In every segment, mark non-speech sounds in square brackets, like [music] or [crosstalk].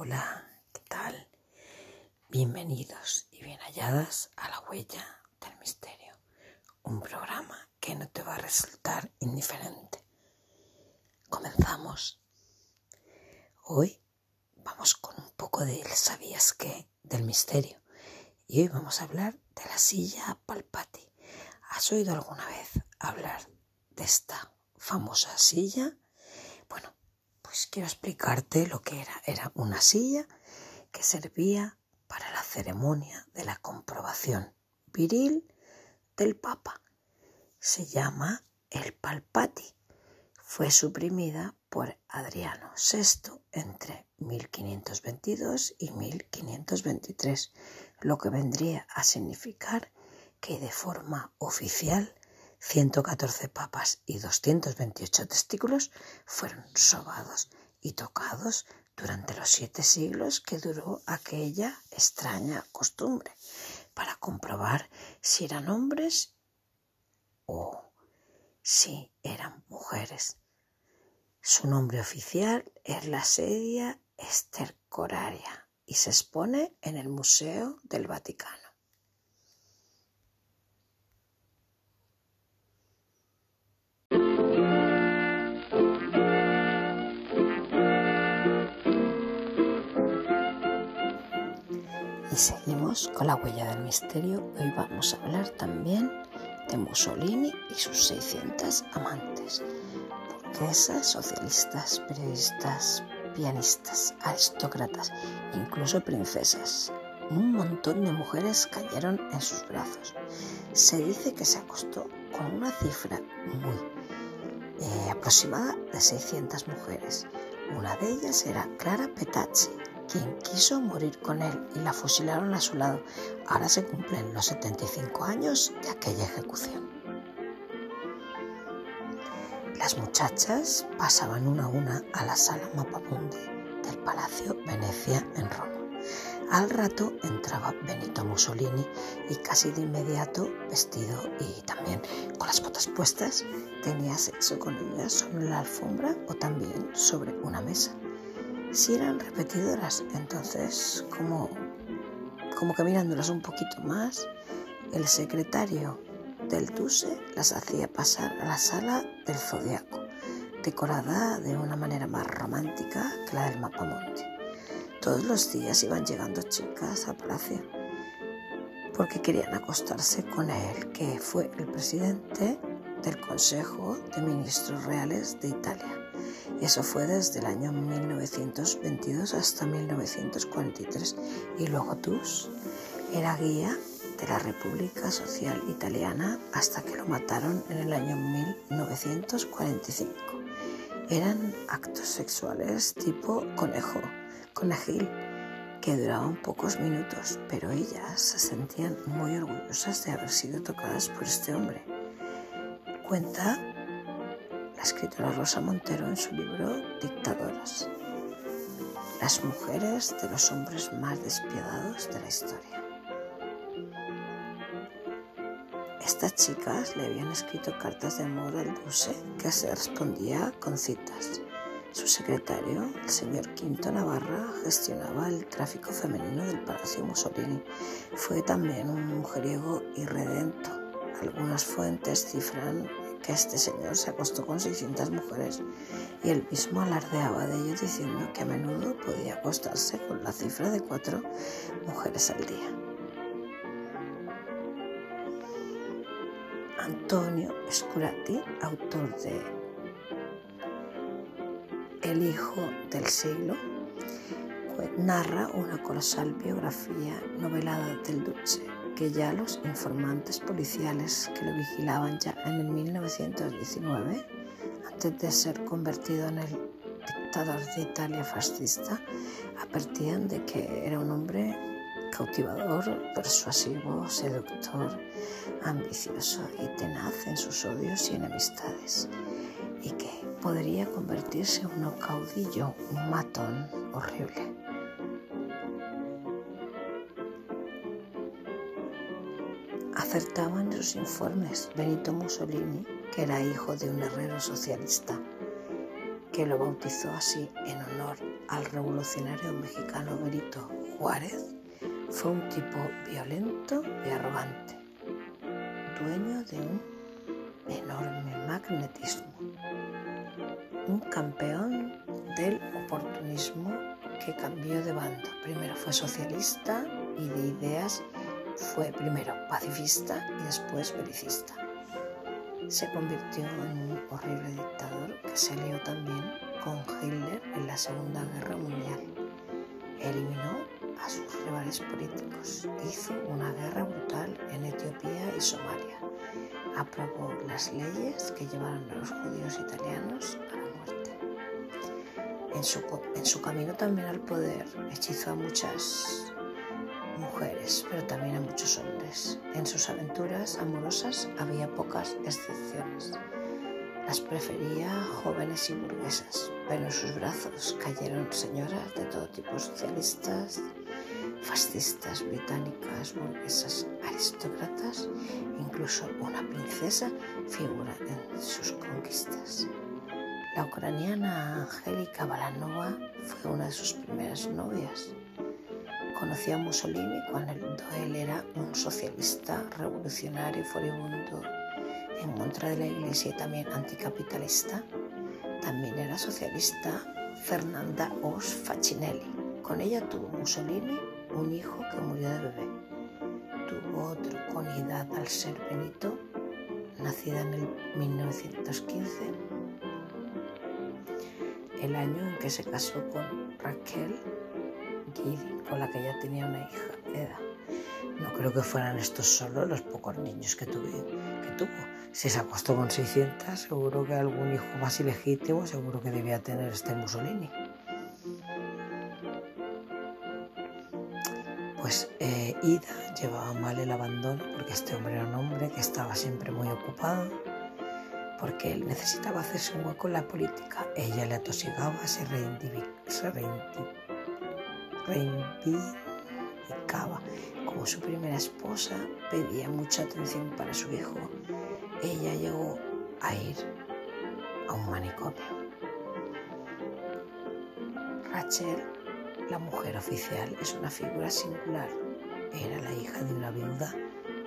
Hola, ¿qué tal? Bienvenidos y bien halladas a La Huella del Misterio, un programa que no te va a resultar indiferente. Comenzamos. Hoy vamos con un poco de ¿sabías qué? del misterio y hoy vamos a hablar de la silla Palpati. ¿Has oído alguna vez hablar de esta famosa silla? Bueno, pues quiero explicarte lo que era. Era una silla que servía para la ceremonia de la comprobación viril del Papa. Se llama el Palpati. Fue suprimida por Adriano VI entre 1522 y 1523, lo que vendría a significar que de forma oficial 114 papas y 228 testículos fueron sobados y tocados durante los siete siglos que duró aquella extraña costumbre para comprobar si eran hombres o si eran mujeres. Su nombre oficial es la sedia estercoraria y se expone en el Museo del Vaticano. Seguimos con la huella del misterio. Hoy vamos a hablar también de Mussolini y sus 600 amantes. Burguesas, socialistas, periodistas, pianistas, aristócratas, incluso princesas. Un montón de mujeres cayeron en sus brazos. Se dice que se acostó con una cifra muy eh, aproximada de 600 mujeres. Una de ellas era Clara Petacci, quien quiso morir con él y la fusilaron a su lado. Ahora se cumplen los 75 años de aquella ejecución. Las muchachas pasaban una a una a la sala Mapamundi del Palacio Venecia en Roma. Al rato entraba Benito Mussolini y casi de inmediato, vestido y también con las botas puestas, tenía sexo con ellas sobre la alfombra o también sobre una mesa si eran repetidoras. Entonces, como, como que un poquito más, el secretario del Tuse las hacía pasar a la sala del Zodiaco, decorada de una manera más romántica que la del Mapamonte. Todos los días iban llegando chicas al palacio porque querían acostarse con él, que fue el presidente del Consejo de Ministros Reales de Italia. Eso fue desde el año 1922 hasta 1943 y luego Tus era guía de la República Social Italiana hasta que lo mataron en el año 1945. Eran actos sexuales tipo conejo, conejil, que duraban pocos minutos, pero ellas se sentían muy orgullosas de haber sido tocadas por este hombre. Cuenta la escritora Rosa Montero en su libro Dictadoras, las mujeres de los hombres más despiadados de la historia. Estas chicas le habían escrito cartas de amor al Duce que se respondía con citas. Su secretario, el señor Quinto Navarra, gestionaba el tráfico femenino del Palacio Mussolini. Fue también un mujeriego irredento. Algunas fuentes cifran que este señor se acostó con 600 mujeres y él mismo alardeaba de ello diciendo que a menudo podía acostarse con la cifra de cuatro mujeres al día. Antonio Scurati, autor de El hijo del siglo, narra una colosal biografía novelada del Duce que ya los informantes policiales que lo vigilaban ya en el 1919, antes de ser convertido en el dictador de Italia fascista, advertían de que era un hombre cautivador, persuasivo, seductor, ambicioso y tenaz en sus odios y enemistades, y que podría convertirse en un caudillo, un matón horrible. Acertaba en sus informes Benito Mussolini, que era hijo de un herrero socialista, que lo bautizó así en honor al revolucionario mexicano Benito Juárez, fue un tipo violento y arrogante, dueño de un enorme magnetismo, un campeón del oportunismo que cambió de bando. Primero fue socialista y de ideas fue primero pacifista y después belicista. Se convirtió en un horrible dictador que se alió también con Hitler en la Segunda Guerra Mundial. Eliminó a sus rivales políticos, hizo una guerra brutal en Etiopía y Somalia, aprobó las leyes que llevaron a los judíos italianos a la muerte. Su, en su camino también al poder hechizó a muchas mujeres, pero también a muchos hombres. En sus aventuras amorosas había pocas excepciones. Las prefería jóvenes y burguesas, pero en sus brazos cayeron señoras de todo tipo, socialistas, fascistas, británicas, burguesas, aristócratas, incluso una princesa figura en sus conquistas. La ucraniana Angélica Balanova fue una de sus primeras novias. Conoció a Mussolini cuando él era un socialista revolucionario furibundo en contra de la iglesia y también anticapitalista. También era socialista Fernanda Os Facinelli. Con ella tuvo Mussolini un hijo que murió de bebé. Tuvo otro con edad al ser Benito, nacida en el 1915, el año en que se casó con Raquel con la que ya tenía una hija, Eda. No creo que fueran estos solo los pocos niños que, tuvo. Si se acostó con 600, seguro que algún hijo más ilegítimo, seguro que debía tener este Mussolini. Pues eh, Ida llevaba mal el abandono porque este hombre era un hombre que estaba siempre muy ocupado, porque él necesitaba hacerse un hueco en la política. Ella le atosigaba, se, se reivindicaba como su primera esposa, pedía mucha atención para su hijo. Ella llegó a ir a un manicomio. Rachel, la mujer oficial, es una figura singular. Era la hija de una viuda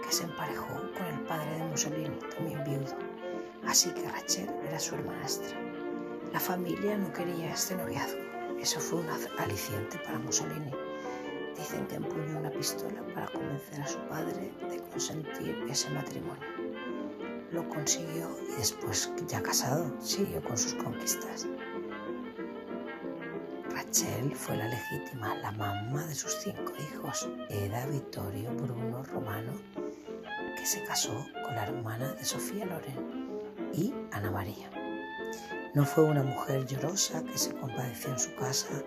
que se emparejó con el padre de Mussolini, también viudo. Así que Rachel era su hermanastra. La familia no quería este noviazgo eso fue un aliciente para Mussolini. Dicen que empuñó una pistola para convencer a su padre de consentir ese matrimonio. Lo consiguió y después, ya casado, siguió con sus conquistas. Rachel fue la legítima, la mamá de sus cinco hijos, Eda, Vittorio, Bruno, Romano, que se casó con la hermana de Sofía Loren y Ana María. No fue una mujer llorosa que se compadeció en su casa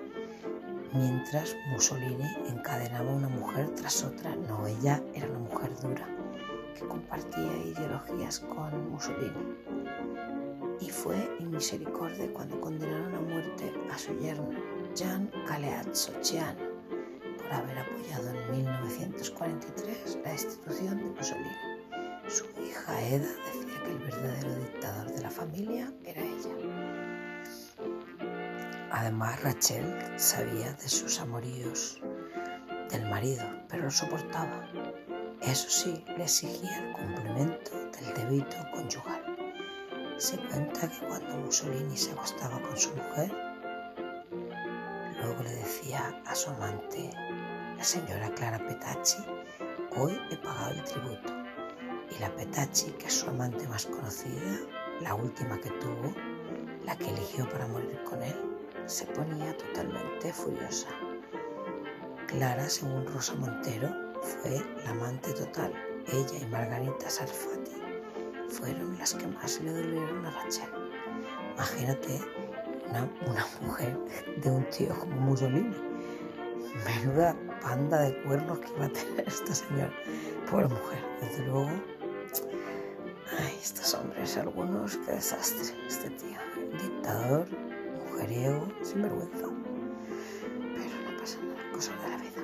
mientras Mussolini encadenaba una mujer tras otra. No, ella era una mujer dura que compartía ideologías con Mussolini. Y fue inmisericordia cuando condenaron a muerte a su yerno, Gian Galeazzo Ciano, por haber apoyado en 1943 la destitución de Mussolini. Su hija Eda decía que el verdadero dictador de la familia era ella. Además, Rachel sabía de sus amoríos del marido, pero lo soportaba. Eso sí, le exigía el cumplimiento del débito conyugal. Se cuenta que cuando Mussolini se acostaba con su mujer, luego le decía a su amante, la señora Clara Petacci, hoy he pagado el tributo. Y la Petacci, que es su amante más conocida, la última que tuvo, la que eligió para morir con él, se ponía totalmente furiosa. Clara, según Rosa Montero, fue la amante total. Ella y Margarita Sarfati fueron las que más le dolieron a Rachel. Imagínate una, una mujer de un tío como Mussolini. Menuda panda de cuernos que iba a tener esta señora. Pobre mujer, desde luego. Ay, estos hombres, algunos, qué desastre, este tío. Dictador, mujeriego, vergüenza. Pero no pasa nada, cosas de la vida.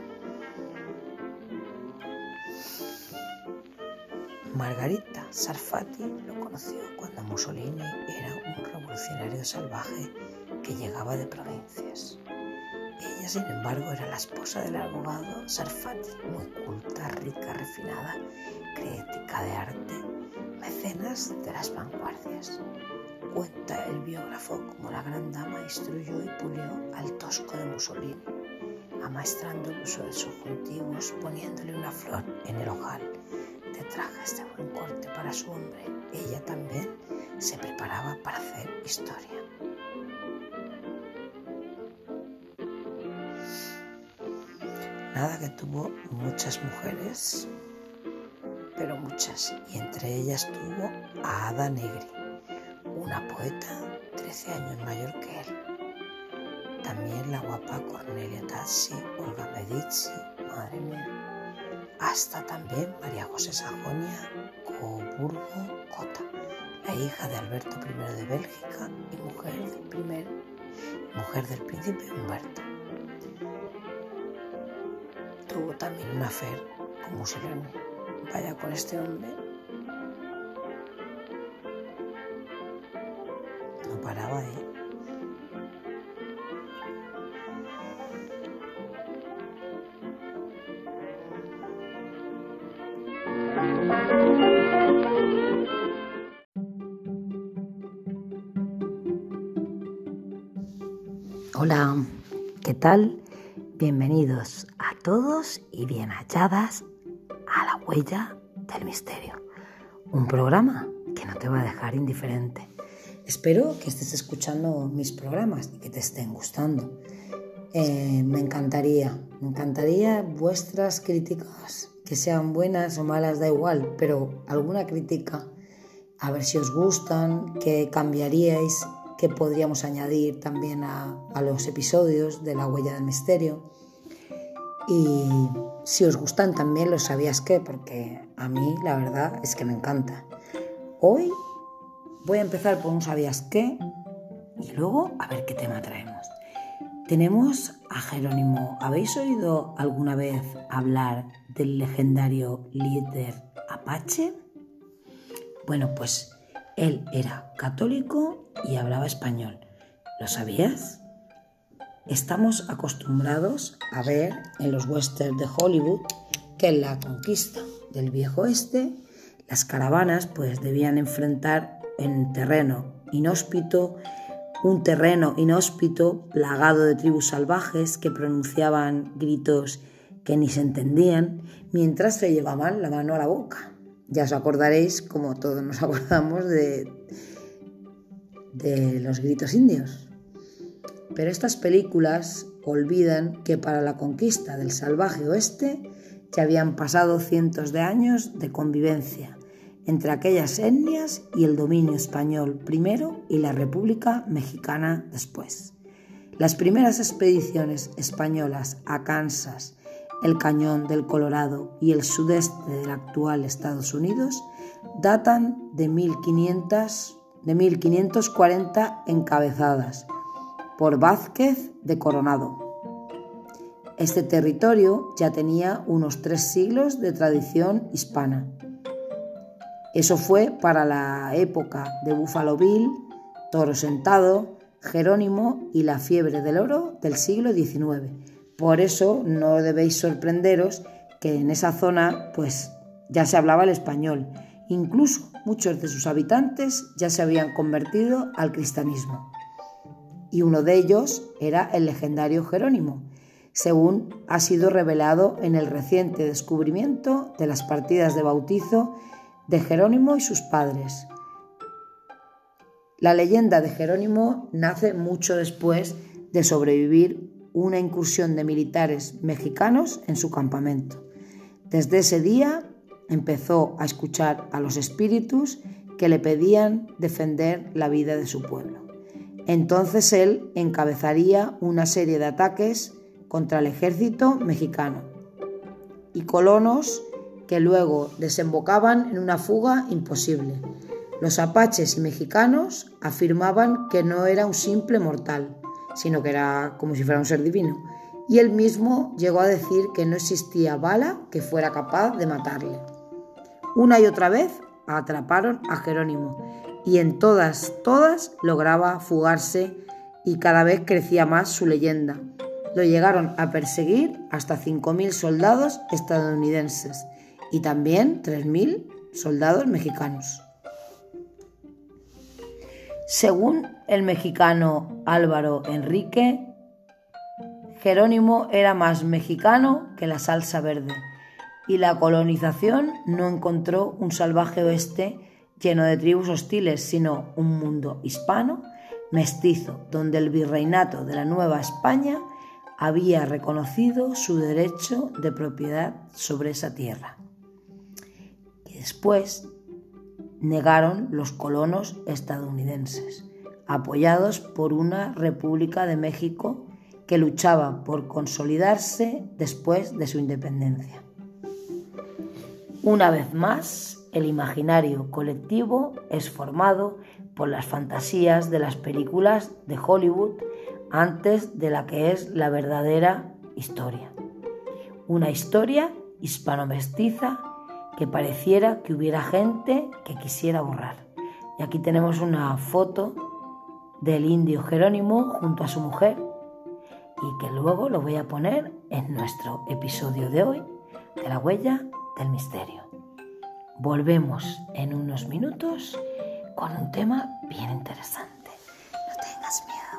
Margarita Sarfati lo conoció cuando Mussolini era un revolucionario salvaje que llegaba de provincias. sin embargo era la esposa del abogado Sarfati, muy culta, rica, refinada, crítica de arte, mecenas de las vanguardias. Cuenta el biógrafo como la gran dama instruyó y pulió al tosco de Mussolini, amaestrando el uso de subjuntivos, poniéndole una flor en el ojal de trajes de buen corte para su hombre. Ella también se preparaba para hacer historia. Nada que tuvo muchas mujeres, pero muchas, y entre ellas tuvo a Ada Negri, una poeta 13 años mayor que él. También la guapa Cornelia Tassi, Olga Medici, madre mía. Hasta también María José Sajonia Coburgo Cota, la hija de Alberto I de Bélgica y mujer del, primer, mujer del príncipe Humberto tuvo también una fe con Mussolini. Vaya con este hombre. Hola, ¿qué tal? Bienvenidos a todos y bien halladas a la huella del misterio. Un programa que no te va a dejar indiferente. Espero que estés escuchando mis programas y que te estén gustando. Eh, me encantaría, me encantaría vuestras críticas, que sean buenas o malas, da igual, pero alguna crítica, a ver si os gustan, qué cambiaríais, que podríamos añadir también a, los episodios de La Huella del Misterio. Y si os gustan también los sabías qué, porque a mí la verdad es que me encanta. Hoy voy a empezar por un sabías qué y luego a ver qué tema traemos. Tenemos a Jerónimo. ¿Habéis oído alguna vez hablar del legendario líder Apache? Bueno, pues él era católico y hablaba español. ¿Lo sabías? Estamos acostumbrados a ver en los westerns de Hollywood que en la conquista del viejo oeste las caravanas pues debían enfrentar en terreno inhóspito un terreno inhóspito plagado de tribus salvajes que pronunciaban gritos que ni se entendían mientras se llevaban la mano a la boca. Ya os acordaréis, como todos nos [laughs] acordamos, de, de los gritos indios. Pero estas películas olvidan que para la conquista del salvaje oeste ya habían pasado cientos de años de convivencia entre aquellas etnias y el dominio español primero y la República Mexicana después. Las primeras expediciones españolas a Kansas el cañón del Colorado y el sudeste del actual Estados Unidos datan de, 1500, de 1540 encabezadas por Vázquez de Coronado. Este territorio ya tenía unos tres siglos de tradición hispana. Eso fue para la época de Buffalo Bill, Toro Sentado, Jerónimo y la fiebre del oro del siglo XIX por eso no debéis sorprenderos que en esa zona pues ya se hablaba el español. Incluso muchos de sus habitantes ya se habían convertido al cristianismo. Y uno de ellos era el legendario Jerónimo, según ha sido revelado en el reciente descubrimiento de las partidas de bautizo de Jerónimo y sus padres. La leyenda de Jerónimo nace mucho después de sobrevivir una incursión de militares mexicanos en su campamento. Desde ese día empezó a escuchar a los espíritus que le pedían defender la vida de su pueblo. Entonces él encabezaría una serie de ataques contra el ejército mexicano y colonos que luego desembocaban en una fuga imposible. Los apaches y mexicanos afirmaban que no era un simple mortal, sino que era como si fuera un ser divino. Y él mismo llegó a decir que no existía bala que fuera capaz de matarle. Una y otra vez atraparon a Jerónimo y en todas, todas lograba fugarse y cada vez crecía más su leyenda. lo llegaron a perseguir hasta 5.000 soldados estadounidenses y también 3.000 soldados mexicanos. Según el mexicano Álvaro Enrique, Jerónimo era más mexicano que la salsa verde y la colonización no encontró un salvaje oeste lleno de tribus hostiles, sino un mundo hispano, mestizo, donde el virreinato de la Nueva España había reconocido su derecho de propiedad sobre esa tierra, que después negaron los colonos estadounidenses, apoyados por una República de México que luchaba por consolidarse después de su independencia. Una vez más, el imaginario colectivo es formado por las fantasías de las películas de Hollywood antes de la que es la verdadera historia. Una historia hispano-mestiza que pareciera que hubiera gente que quisiera borrar. Y aquí tenemos una foto del indio Jerónimo junto a su mujer y que luego lo voy a poner en nuestro episodio de hoy de la huella del misterio. Volvemos en unos minutos con un tema bien interesante. No tengas miedo.